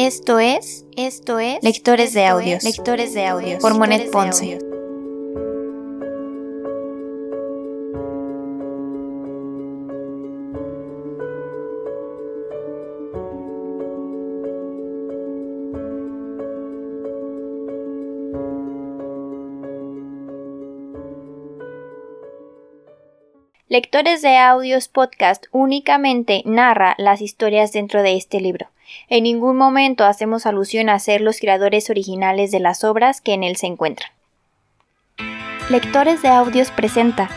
Esto es, esto es Lectores de Audios, Lectores de Audios por Monet Ponce. Lectores de Audios Podcast únicamente narra las historias dentro de este libro. En ningún momento hacemos alusión a ser los creadores originales de las obras que en él se encuentran. Lectores de Audios presenta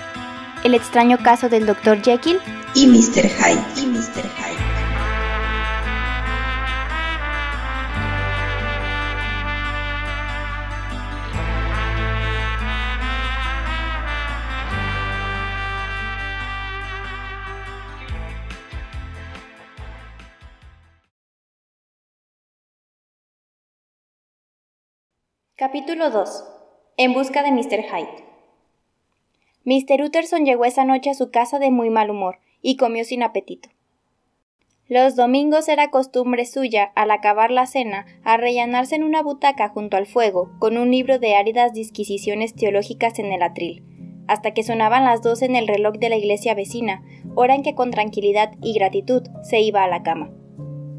El extraño caso del Dr. Jekyll y Mr. Hyde. Y Mr. Hyde. Capítulo 2. En busca de Mr. Hyde. Mr. Utterson llegó esa noche a su casa de muy mal humor y comió sin apetito. Los domingos era costumbre suya, al acabar la cena, arrellanarse en una butaca junto al fuego, con un libro de áridas disquisiciones teológicas en el atril, hasta que sonaban las dos en el reloj de la iglesia vecina, hora en que con tranquilidad y gratitud se iba a la cama.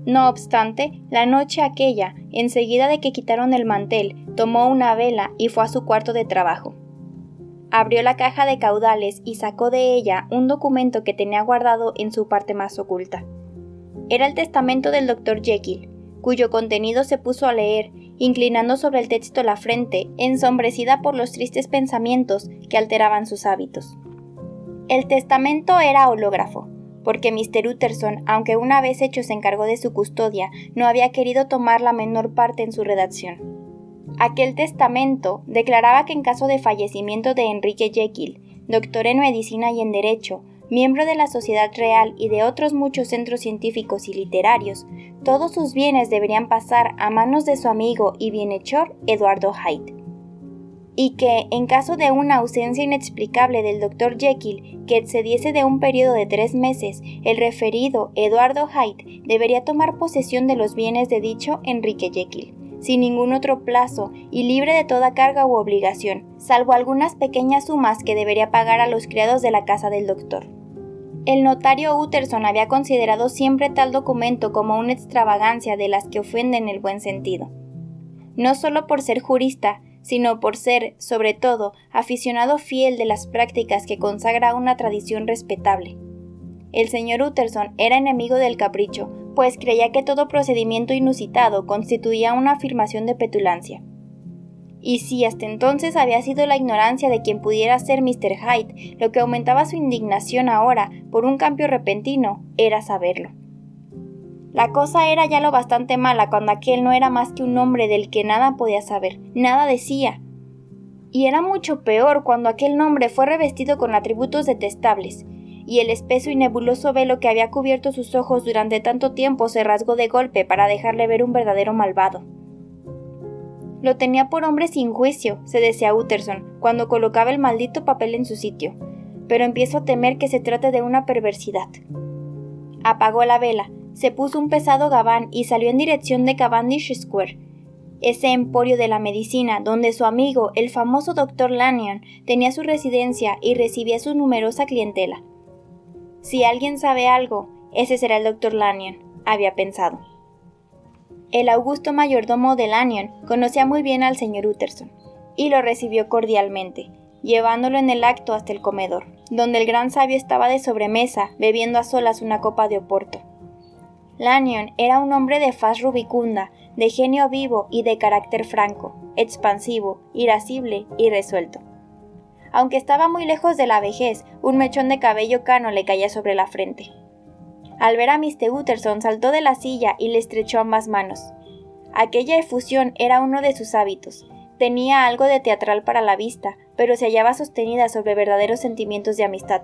No obstante, la noche aquella, enseguida de que quitaron el mantel, tomó una vela y fue a su cuarto de trabajo. Abrió la caja de caudales y sacó de ella un documento que tenía guardado en su parte más oculta. Era el testamento del doctor Jekyll, cuyo contenido se puso a leer, inclinando sobre el texto la frente, ensombrecida por los tristes pensamientos que alteraban sus hábitos. El testamento era hológrafo, porque Mr. Utterson, aunque una vez hecho se encargó de su custodia, no había querido tomar la menor parte en su redacción. Aquel testamento declaraba que en caso de fallecimiento de Enrique Jekyll, doctor en medicina y en derecho, miembro de la Sociedad Real y de otros muchos centros científicos y literarios, todos sus bienes deberían pasar a manos de su amigo y bienhechor Eduardo Hyde y que, en caso de una ausencia inexplicable del Dr. Jekyll que excediese de un periodo de tres meses, el referido Eduardo Hyde debería tomar posesión de los bienes de dicho Enrique Jekyll, sin ningún otro plazo y libre de toda carga u obligación, salvo algunas pequeñas sumas que debería pagar a los criados de la casa del doctor. El notario Utterson había considerado siempre tal documento como una extravagancia de las que ofenden el buen sentido. No solo por ser jurista, sino por ser, sobre todo, aficionado fiel de las prácticas que consagra una tradición respetable. El señor Utterson era enemigo del capricho, pues creía que todo procedimiento inusitado constituía una afirmación de petulancia. Y si hasta entonces había sido la ignorancia de quien pudiera ser Mr. Hyde lo que aumentaba su indignación ahora por un cambio repentino, era saberlo. La cosa era ya lo bastante mala cuando aquel no era más que un hombre del que nada podía saber, nada decía. Y era mucho peor cuando aquel nombre fue revestido con atributos detestables, y el espeso y nebuloso velo que había cubierto sus ojos durante tanto tiempo se rasgó de golpe para dejarle ver un verdadero malvado. Lo tenía por hombre sin juicio, se decía Utterson, cuando colocaba el maldito papel en su sitio, pero empiezo a temer que se trate de una perversidad. Apagó la vela, se puso un pesado gabán y salió en dirección de Cavendish Square, ese emporio de la medicina donde su amigo, el famoso doctor Lanyon, tenía su residencia y recibía su numerosa clientela. Si alguien sabe algo, ese será el doctor Lanyon, había pensado. El augusto mayordomo de Lanyon conocía muy bien al señor Utterson y lo recibió cordialmente, llevándolo en el acto hasta el comedor, donde el gran sabio estaba de sobremesa bebiendo a solas una copa de oporto. Lanyon era un hombre de faz rubicunda, de genio vivo y de carácter franco, expansivo, irascible y resuelto. Aunque estaba muy lejos de la vejez, un mechón de cabello cano le caía sobre la frente. Al ver a Mr. Utterson saltó de la silla y le estrechó ambas manos. Aquella efusión era uno de sus hábitos. Tenía algo de teatral para la vista, pero se hallaba sostenida sobre verdaderos sentimientos de amistad,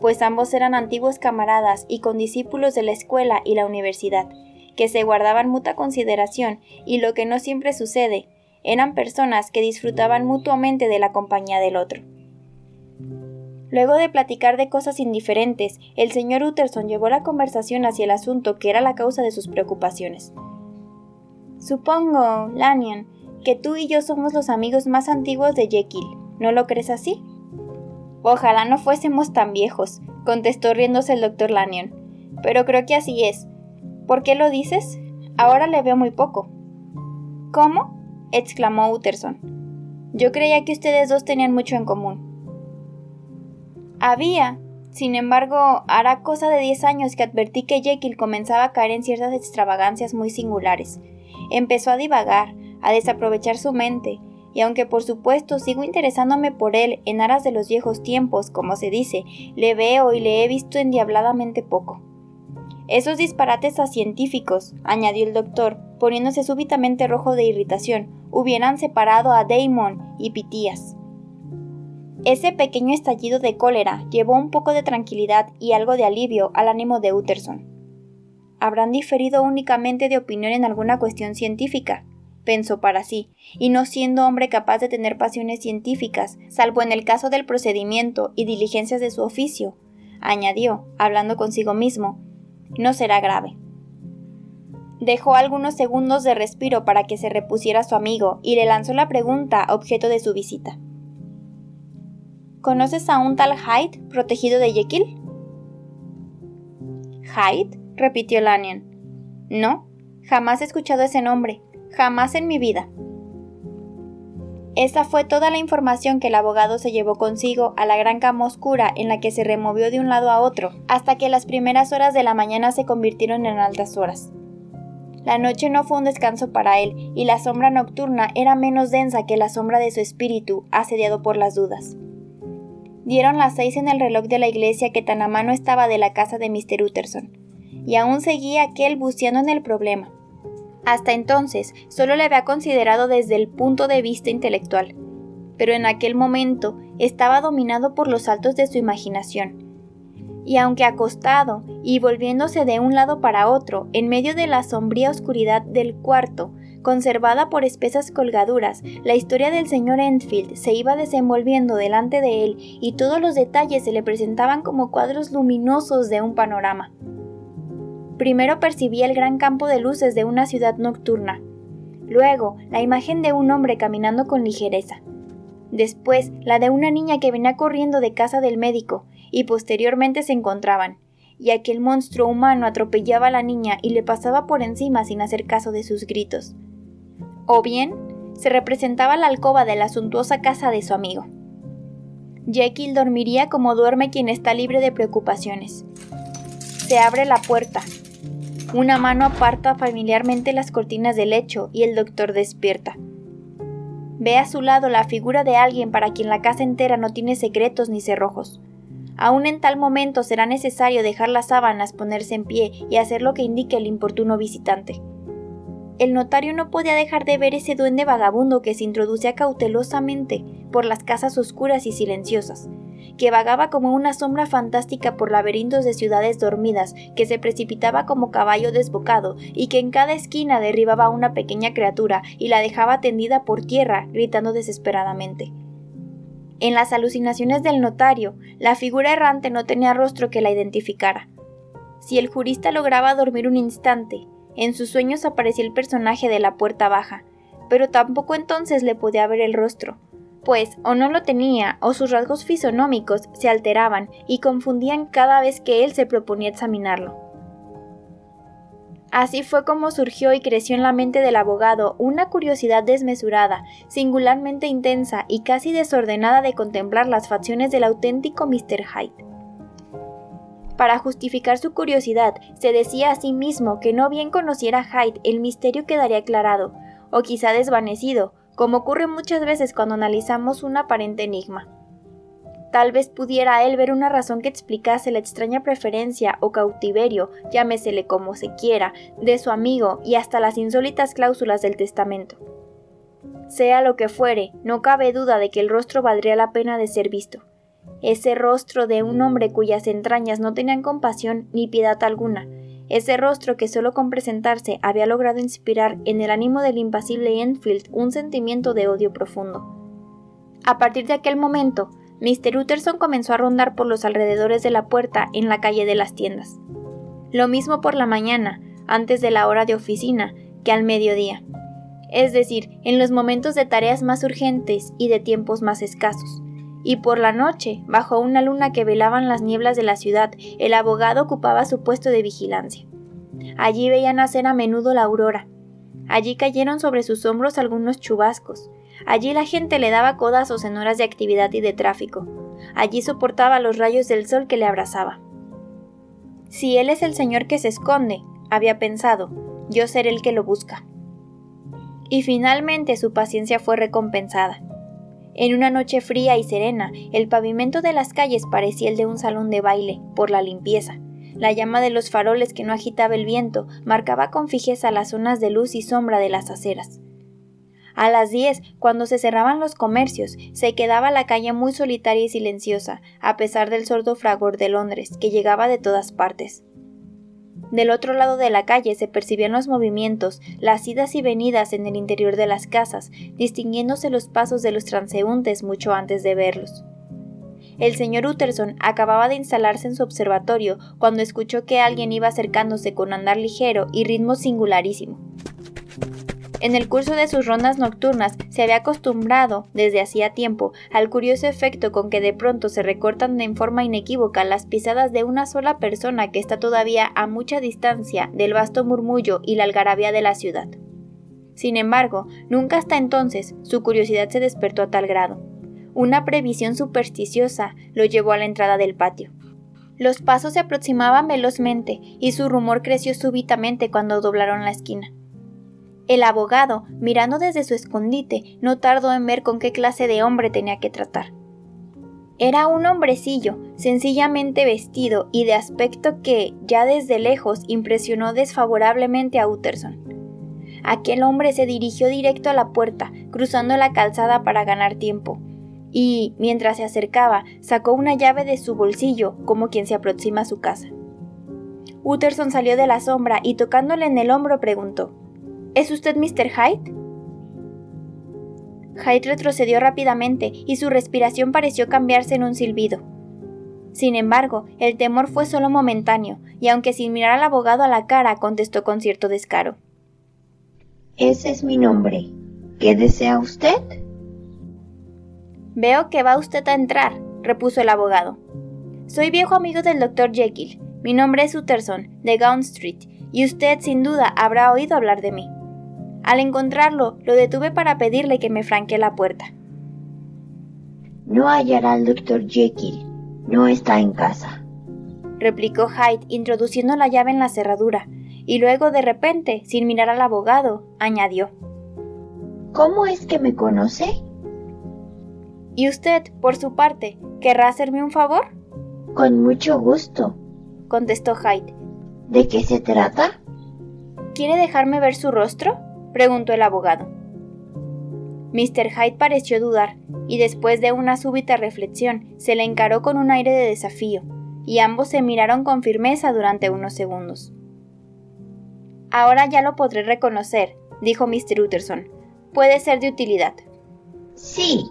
pues ambos eran antiguos camaradas y condiscípulos de la escuela y la universidad, que se guardaban mutua consideración y lo que no siempre sucede, eran personas que disfrutaban mutuamente de la compañía del otro. Luego de platicar de cosas indiferentes, el señor Utterson llevó la conversación hacia el asunto que era la causa de sus preocupaciones. Supongo, Lanyon, que tú y yo somos los amigos más antiguos de Jekyll. ¿No lo crees así? Ojalá no fuésemos tan viejos, contestó riéndose el doctor Lanyon. Pero creo que así es. ¿Por qué lo dices? Ahora le veo muy poco. ¿Cómo? exclamó Utterson. Yo creía que ustedes dos tenían mucho en común. Había. Sin embargo, hará cosa de diez años que advertí que Jekyll comenzaba a caer en ciertas extravagancias muy singulares. Empezó a divagar, a desaprovechar su mente, y aunque por supuesto sigo interesándome por él en aras de los viejos tiempos, como se dice, le veo y le he visto endiabladamente poco. Esos disparates a científicos, añadió el doctor, poniéndose súbitamente rojo de irritación, hubieran separado a Damon y Pitías. Ese pequeño estallido de cólera llevó un poco de tranquilidad y algo de alivio al ánimo de Utterson. Habrán diferido únicamente de opinión en alguna cuestión científica, pensó para sí, y no siendo hombre capaz de tener pasiones científicas, salvo en el caso del procedimiento y diligencias de su oficio, añadió, hablando consigo mismo, no será grave. Dejó algunos segundos de respiro para que se repusiera su amigo y le lanzó la pregunta objeto de su visita. ¿Conoces a un tal Hyde, protegido de Jekyll? ¿Hyde? repitió Lanyon. No, jamás he escuchado ese nombre, jamás en mi vida. Esa fue toda la información que el abogado se llevó consigo a la gran cama oscura en la que se removió de un lado a otro, hasta que las primeras horas de la mañana se convirtieron en altas horas. La noche no fue un descanso para él, y la sombra nocturna era menos densa que la sombra de su espíritu, asediado por las dudas. Dieron las seis en el reloj de la iglesia que tan a mano estaba de la casa de Mr. Utterson, y aún seguía aquel buceando en el problema. Hasta entonces solo le había considerado desde el punto de vista intelectual, pero en aquel momento estaba dominado por los saltos de su imaginación. Y aunque acostado y volviéndose de un lado para otro, en medio de la sombría oscuridad del cuarto, conservada por espesas colgaduras, la historia del señor Enfield se iba desenvolviendo delante de él y todos los detalles se le presentaban como cuadros luminosos de un panorama. Primero percibía el gran campo de luces de una ciudad nocturna. Luego, la imagen de un hombre caminando con ligereza. Después, la de una niña que venía corriendo de casa del médico, y posteriormente se encontraban, y aquel monstruo humano atropellaba a la niña y le pasaba por encima sin hacer caso de sus gritos. O bien, se representaba la alcoba de la suntuosa casa de su amigo. Jekyll dormiría como duerme quien está libre de preocupaciones. Se abre la puerta, una mano aparta familiarmente las cortinas del lecho y el doctor despierta. Ve a su lado la figura de alguien para quien la casa entera no tiene secretos ni cerrojos. Aún en tal momento será necesario dejar las sábanas, ponerse en pie y hacer lo que indique el importuno visitante. El notario no podía dejar de ver ese duende vagabundo que se introducía cautelosamente por las casas oscuras y silenciosas, que vagaba como una sombra fantástica por laberintos de ciudades dormidas, que se precipitaba como caballo desbocado y que en cada esquina derribaba a una pequeña criatura y la dejaba tendida por tierra, gritando desesperadamente. En las alucinaciones del notario, la figura errante no tenía rostro que la identificara. Si el jurista lograba dormir un instante, en sus sueños aparecía el personaje de la puerta baja, pero tampoco entonces le podía ver el rostro, pues o no lo tenía o sus rasgos fisonómicos se alteraban y confundían cada vez que él se proponía examinarlo. Así fue como surgió y creció en la mente del abogado una curiosidad desmesurada, singularmente intensa y casi desordenada de contemplar las facciones del auténtico Mr. Hyde. Para justificar su curiosidad, se decía a sí mismo que no bien conociera Hyde el misterio quedaría aclarado, o quizá desvanecido, como ocurre muchas veces cuando analizamos un aparente enigma. Tal vez pudiera él ver una razón que explicase la extraña preferencia o cautiverio, llámesele como se quiera, de su amigo y hasta las insólitas cláusulas del testamento. Sea lo que fuere, no cabe duda de que el rostro valdría la pena de ser visto. Ese rostro de un hombre cuyas entrañas no tenían compasión ni piedad alguna, ese rostro que solo con presentarse había logrado inspirar en el ánimo del impasible Enfield un sentimiento de odio profundo. A partir de aquel momento, Mr. Utterson comenzó a rondar por los alrededores de la puerta en la calle de las tiendas. Lo mismo por la mañana, antes de la hora de oficina, que al mediodía. es decir, en los momentos de tareas más urgentes y de tiempos más escasos. Y por la noche, bajo una luna que velaban las nieblas de la ciudad, el abogado ocupaba su puesto de vigilancia. Allí veía nacer a menudo la aurora. Allí cayeron sobre sus hombros algunos chubascos. Allí la gente le daba codazos en horas de actividad y de tráfico. Allí soportaba los rayos del sol que le abrazaba. Si él es el Señor que se esconde, había pensado, yo seré el que lo busca. Y finalmente su paciencia fue recompensada. En una noche fría y serena, el pavimento de las calles parecía el de un salón de baile, por la limpieza. La llama de los faroles que no agitaba el viento marcaba con fijeza las zonas de luz y sombra de las aceras. A las diez, cuando se cerraban los comercios, se quedaba la calle muy solitaria y silenciosa, a pesar del sordo fragor de Londres, que llegaba de todas partes. Del otro lado de la calle se percibían los movimientos, las idas y venidas en el interior de las casas, distinguiéndose los pasos de los transeúntes mucho antes de verlos. El señor Utterson acababa de instalarse en su observatorio cuando escuchó que alguien iba acercándose con andar ligero y ritmo singularísimo. En el curso de sus rondas nocturnas se había acostumbrado, desde hacía tiempo, al curioso efecto con que de pronto se recortan en forma inequívoca las pisadas de una sola persona que está todavía a mucha distancia del vasto murmullo y la algarabía de la ciudad. Sin embargo, nunca hasta entonces su curiosidad se despertó a tal grado. Una previsión supersticiosa lo llevó a la entrada del patio. Los pasos se aproximaban velozmente y su rumor creció súbitamente cuando doblaron la esquina. El abogado, mirando desde su escondite, no tardó en ver con qué clase de hombre tenía que tratar. Era un hombrecillo, sencillamente vestido y de aspecto que, ya desde lejos, impresionó desfavorablemente a Utterson. Aquel hombre se dirigió directo a la puerta, cruzando la calzada para ganar tiempo, y, mientras se acercaba, sacó una llave de su bolsillo, como quien se aproxima a su casa. Utterson salió de la sombra y tocándole en el hombro preguntó ¿Es usted Mr. Hyde? Hyde retrocedió rápidamente y su respiración pareció cambiarse en un silbido. Sin embargo, el temor fue solo momentáneo, y aunque sin mirar al abogado a la cara, contestó con cierto descaro. Ese es mi nombre. ¿Qué desea usted? Veo que va usted a entrar, repuso el abogado. Soy viejo amigo del doctor Jekyll. Mi nombre es Utterson, de Gaunt Street, y usted sin duda habrá oído hablar de mí. Al encontrarlo, lo detuve para pedirle que me franquee la puerta. No hallará al doctor Jekyll. No está en casa, replicó Hyde, introduciendo la llave en la cerradura, y luego de repente, sin mirar al abogado, añadió. ¿Cómo es que me conoce? ¿Y usted, por su parte, querrá hacerme un favor? Con mucho gusto, contestó Hyde. ¿De qué se trata? ¿Quiere dejarme ver su rostro? Preguntó el abogado. Mr. Hyde pareció dudar, y después de una súbita reflexión se le encaró con un aire de desafío, y ambos se miraron con firmeza durante unos segundos. Ahora ya lo podré reconocer, dijo Mr. Utterson. Puede ser de utilidad. Sí,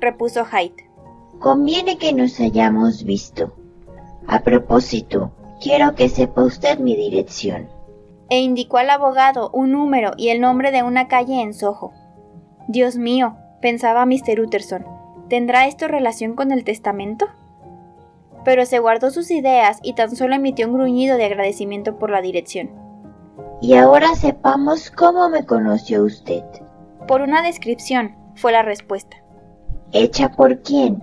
repuso Hyde. Conviene que nos hayamos visto. A propósito, quiero que sepa usted mi dirección e indicó al abogado un número y el nombre de una calle en Soho. Dios mío, pensaba Mr. Utterson, ¿tendrá esto relación con el testamento? Pero se guardó sus ideas y tan solo emitió un gruñido de agradecimiento por la dirección. Y ahora sepamos cómo me conoció usted. Por una descripción, fue la respuesta. ¿Hecha por quién?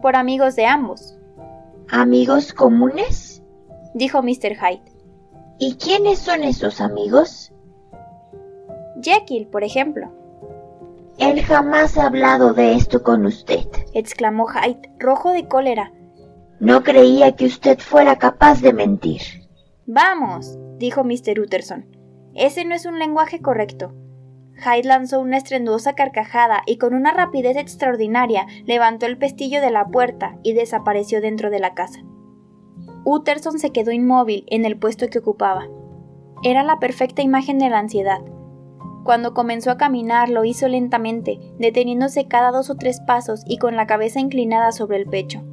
Por amigos de ambos. ¿Amigos comunes? dijo Mr. Hyde. ¿Y quiénes son esos amigos? Jekyll, por ejemplo. Él jamás ha hablado de esto con usted, exclamó Hyde, rojo de cólera. No creía que usted fuera capaz de mentir. Vamos, dijo Mr. Utterson. Ese no es un lenguaje correcto. Hyde lanzó una estrenduosa carcajada y con una rapidez extraordinaria levantó el pestillo de la puerta y desapareció dentro de la casa. Utterson se quedó inmóvil en el puesto que ocupaba. Era la perfecta imagen de la ansiedad. Cuando comenzó a caminar lo hizo lentamente, deteniéndose cada dos o tres pasos y con la cabeza inclinada sobre el pecho.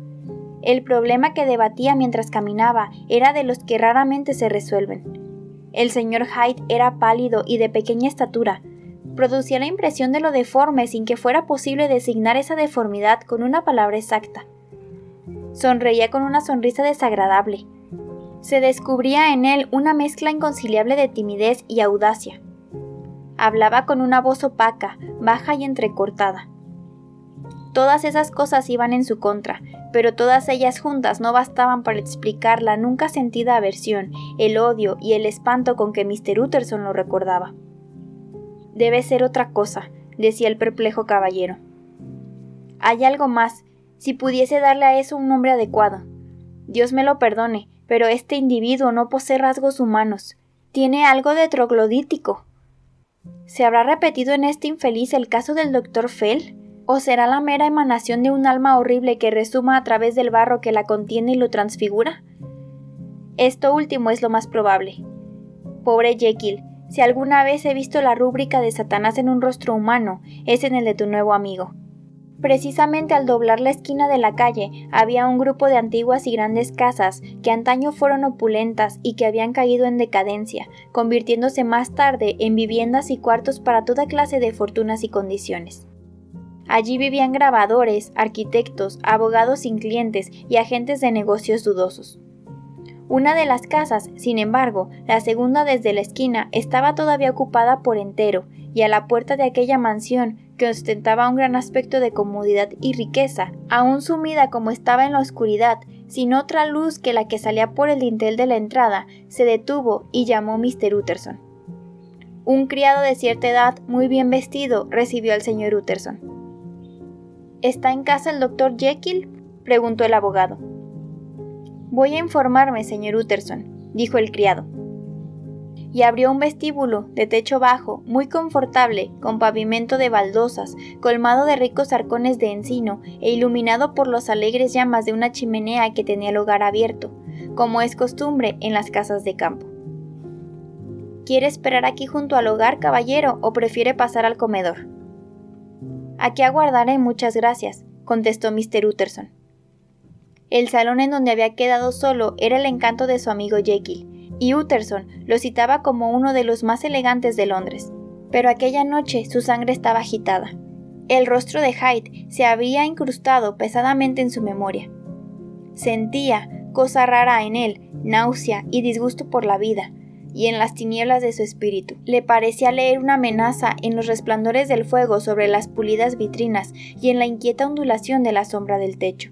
El problema que debatía mientras caminaba era de los que raramente se resuelven. El señor Hyde era pálido y de pequeña estatura. Producía la impresión de lo deforme sin que fuera posible designar esa deformidad con una palabra exacta. Sonreía con una sonrisa desagradable. Se descubría en él una mezcla inconciliable de timidez y audacia. Hablaba con una voz opaca, baja y entrecortada. Todas esas cosas iban en su contra, pero todas ellas juntas no bastaban para explicar la nunca sentida aversión, el odio y el espanto con que Mr. Utterson lo recordaba. Debe ser otra cosa, decía el perplejo caballero. Hay algo más, si pudiese darle a eso un nombre adecuado. Dios me lo perdone, pero este individuo no posee rasgos humanos. Tiene algo de troglodítico. ¿Se habrá repetido en este infeliz el caso del doctor Fell? ¿O será la mera emanación de un alma horrible que resuma a través del barro que la contiene y lo transfigura? Esto último es lo más probable. Pobre Jekyll, si alguna vez he visto la rúbrica de Satanás en un rostro humano, es en el de tu nuevo amigo. Precisamente al doblar la esquina de la calle había un grupo de antiguas y grandes casas que antaño fueron opulentas y que habían caído en decadencia, convirtiéndose más tarde en viviendas y cuartos para toda clase de fortunas y condiciones. Allí vivían grabadores, arquitectos, abogados sin clientes y agentes de negocios dudosos. Una de las casas, sin embargo, la segunda desde la esquina, estaba todavía ocupada por entero, y a la puerta de aquella mansión, que ostentaba un gran aspecto de comodidad y riqueza, aún sumida como estaba en la oscuridad, sin otra luz que la que salía por el dintel de la entrada, se detuvo y llamó Mr. Utterson. Un criado de cierta edad, muy bien vestido, recibió al señor Utterson. ¿Está en casa el doctor Jekyll? preguntó el abogado. Voy a informarme, señor Utterson, dijo el criado. Y abrió un vestíbulo de techo bajo, muy confortable, con pavimento de baldosas, colmado de ricos arcones de encino e iluminado por los alegres llamas de una chimenea que tenía el hogar abierto, como es costumbre en las casas de campo. ¿Quiere esperar aquí junto al hogar, caballero, o prefiere pasar al comedor? Aquí aguardaré, muchas gracias, contestó Mr. Utterson. El salón en donde había quedado solo era el encanto de su amigo Jekyll, y Utterson lo citaba como uno de los más elegantes de Londres. Pero aquella noche su sangre estaba agitada. El rostro de Hyde se había incrustado pesadamente en su memoria. Sentía, cosa rara en él, náusea y disgusto por la vida, y en las tinieblas de su espíritu. Le parecía leer una amenaza en los resplandores del fuego sobre las pulidas vitrinas y en la inquieta ondulación de la sombra del techo.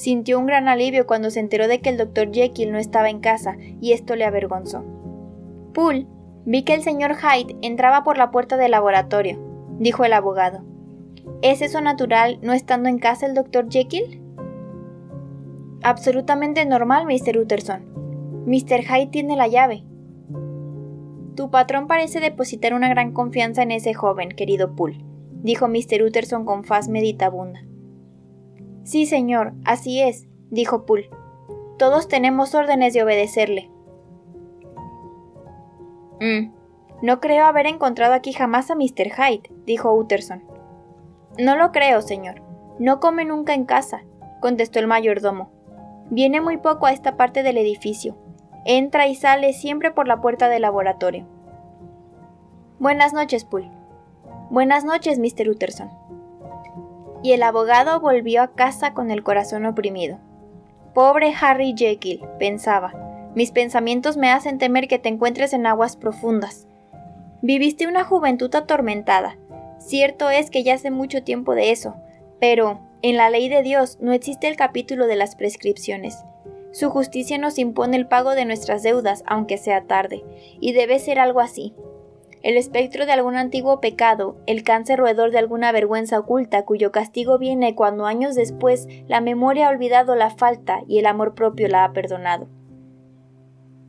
Sintió un gran alivio cuando se enteró de que el doctor Jekyll no estaba en casa, y esto le avergonzó. Poole, vi que el señor Hyde entraba por la puerta del laboratorio, dijo el abogado. ¿Es eso natural no estando en casa el doctor Jekyll? Absolutamente normal, Mr. Utterson. Mr. Hyde tiene la llave. Tu patrón parece depositar una gran confianza en ese joven, querido Poole, dijo Mr. Utterson con faz meditabunda. Sí, señor, así es, dijo Poole. Todos tenemos órdenes de obedecerle. Mm, no creo haber encontrado aquí jamás a Mr. Hyde, dijo Utterson. No lo creo, señor. No come nunca en casa, contestó el mayordomo. Viene muy poco a esta parte del edificio. Entra y sale siempre por la puerta del laboratorio. Buenas noches, Poole. Buenas noches, Mr. Utterson. Y el abogado volvió a casa con el corazón oprimido. Pobre Harry Jekyll, pensaba. Mis pensamientos me hacen temer que te encuentres en aguas profundas. Viviste una juventud atormentada. Cierto es que ya hace mucho tiempo de eso, pero en la ley de Dios no existe el capítulo de las prescripciones. Su justicia nos impone el pago de nuestras deudas, aunque sea tarde, y debe ser algo así. El espectro de algún antiguo pecado, el cáncer roedor de alguna vergüenza oculta cuyo castigo viene cuando años después la memoria ha olvidado la falta y el amor propio la ha perdonado.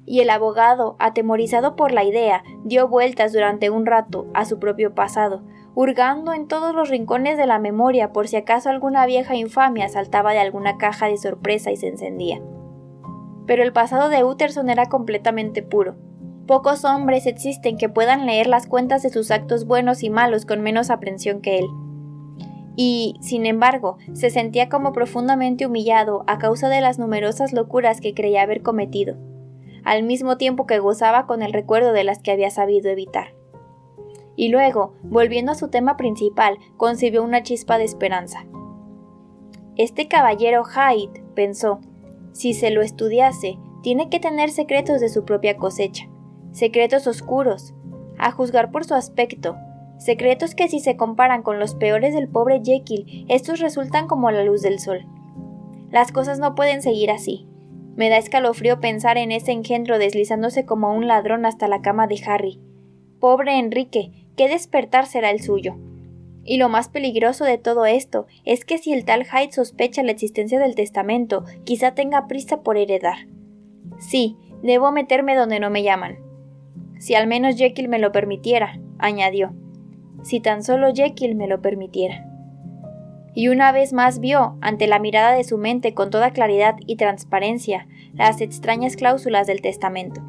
Y el abogado, atemorizado por la idea, dio vueltas durante un rato a su propio pasado, hurgando en todos los rincones de la memoria por si acaso alguna vieja infamia saltaba de alguna caja de sorpresa y se encendía pero el pasado de Utterson era completamente puro. Pocos hombres existen que puedan leer las cuentas de sus actos buenos y malos con menos aprensión que él. Y, sin embargo, se sentía como profundamente humillado a causa de las numerosas locuras que creía haber cometido. al mismo tiempo que gozaba con el recuerdo de las que había sabido evitar. Y luego, volviendo a su tema principal, concibió una chispa de esperanza. Este caballero Hyde, pensó, si se lo estudiase, tiene que tener secretos de su propia cosecha, secretos oscuros, a juzgar por su aspecto, secretos que si se comparan con los peores del pobre Jekyll, estos resultan como la luz del sol. Las cosas no pueden seguir así. Me da escalofrío pensar en ese engendro deslizándose como un ladrón hasta la cama de Harry. Pobre Enrique, qué despertar será el suyo. Y lo más peligroso de todo esto es que si el tal Hyde sospecha la existencia del testamento, quizá tenga prisa por heredar. Sí, debo meterme donde no me llaman. Si al menos Jekyll me lo permitiera, añadió. Si tan solo Jekyll me lo permitiera. Y una vez más vio, ante la mirada de su mente con toda claridad y transparencia, las extrañas cláusulas del testamento.